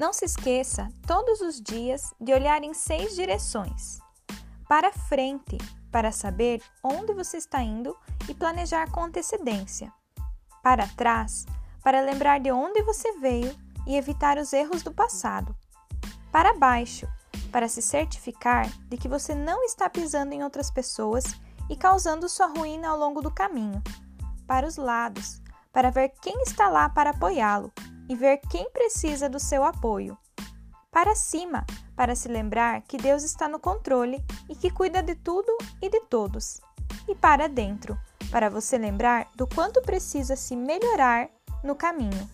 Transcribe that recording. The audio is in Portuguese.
Não se esqueça todos os dias de olhar em seis direções. Para frente, para saber onde você está indo e planejar com antecedência. Para trás, para lembrar de onde você veio e evitar os erros do passado. Para baixo, para se certificar de que você não está pisando em outras pessoas e causando sua ruína ao longo do caminho. Para os lados, para ver quem está lá para apoiá-lo e ver quem precisa do seu apoio. Para cima, para se lembrar que Deus está no controle e que cuida de tudo e de todos. E para dentro, para você lembrar do quanto precisa se melhorar no caminho.